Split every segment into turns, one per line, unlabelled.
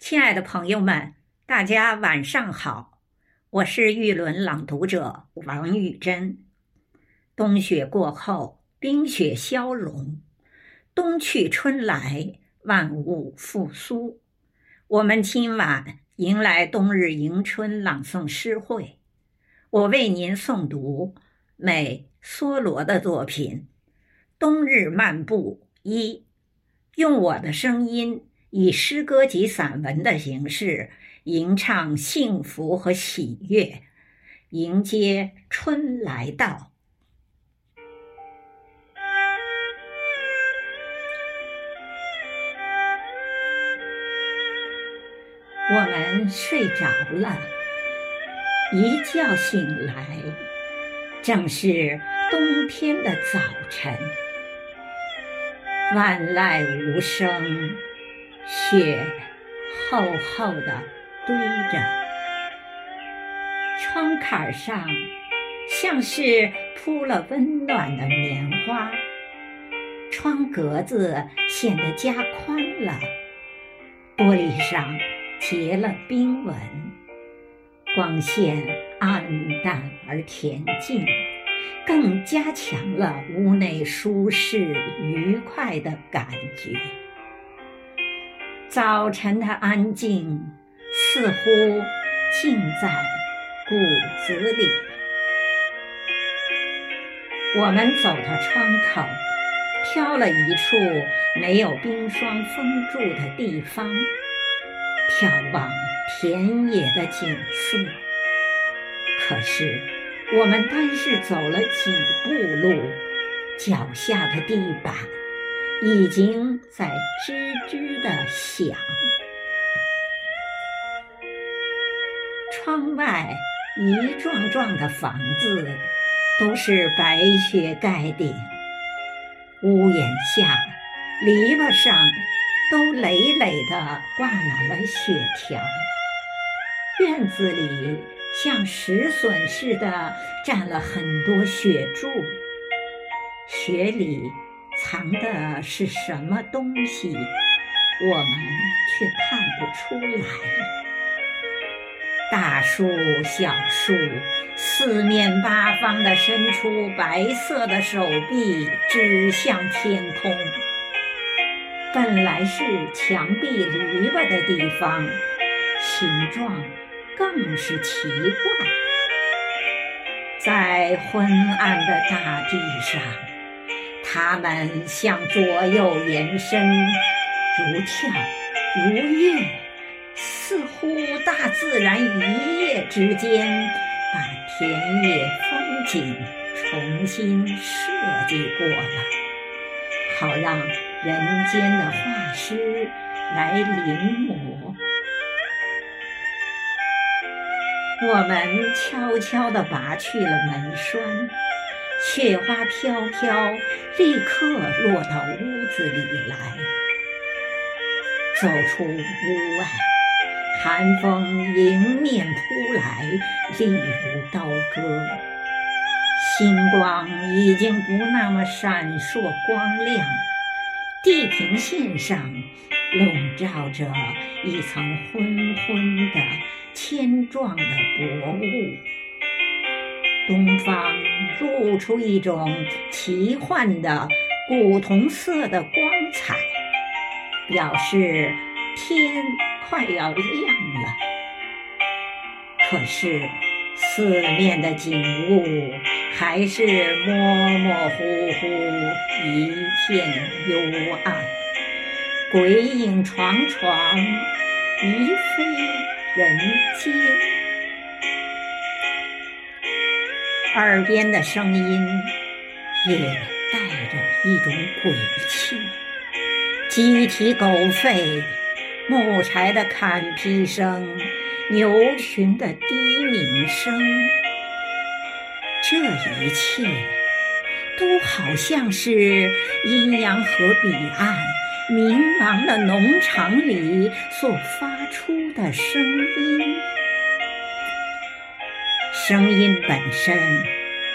亲爱的朋友们，大家晚上好，我是玉轮朗读者王玉珍。冬雪过后，冰雪消融，冬去春来，万物复苏。我们今晚迎来冬日迎春朗诵诗会，我为您诵读美梭罗的作品《冬日漫步一》，用我的声音。以诗歌及散文的形式吟唱幸福和喜悦，迎接春来到。我们睡着了，一觉醒来，正是冬天的早晨，万籁无声。雪厚厚的堆着，窗槛上像是铺了温暖的棉花，窗格子显得加宽了，玻璃上结了冰纹，光线暗淡而恬静，更加强了屋内舒适愉快的感觉。早晨的安静似乎浸在骨子里。我们走到窗口，挑了一处没有冰霜封住的地方，眺望田野的景色。可是，我们单是走了几步路，脚下的地板。已经在吱吱的响。窗外一幢幢的房子都是白雪盖顶，屋檐下、篱笆上都累累地挂满了雪条，院子里像石笋似的站了很多雪柱，雪里。藏的是什么东西，我们却看不出来。大树、小树，四面八方的伸出白色的手臂，指向天空。本来是墙壁篱笆的地方，形状更是奇怪。在昏暗的大地上。它们向左右延伸，如跳如跃，似乎大自然一夜之间把田野风景重新设计过了，好让人间的画师来临摹。我们悄悄地拔去了门栓。雪花飘飘，立刻落到屋子里来。走出屋外，寒风迎面扑来，厉如刀割。星光已经不那么闪烁光亮，地平线上笼罩着一层昏昏的千状的薄雾。东方露出一种奇幻的古铜色的光彩，表示天快要亮了。可是四面的景物还是模模糊糊，一片幽暗，鬼影幢幢，疑非人间。耳边的声音也带着一种鬼气，鸡啼狗吠，木柴的砍劈声，牛群的低鸣声，这一切都好像是阴阳河彼岸冥茫的农场里所发出的声音。声音本身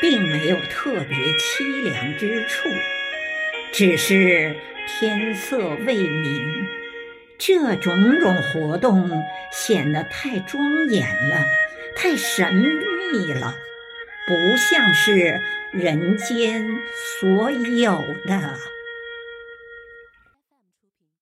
并没有特别凄凉之处，只是天色未明，这种种活动显得太庄严了，太神秘了，不像是人间所有的。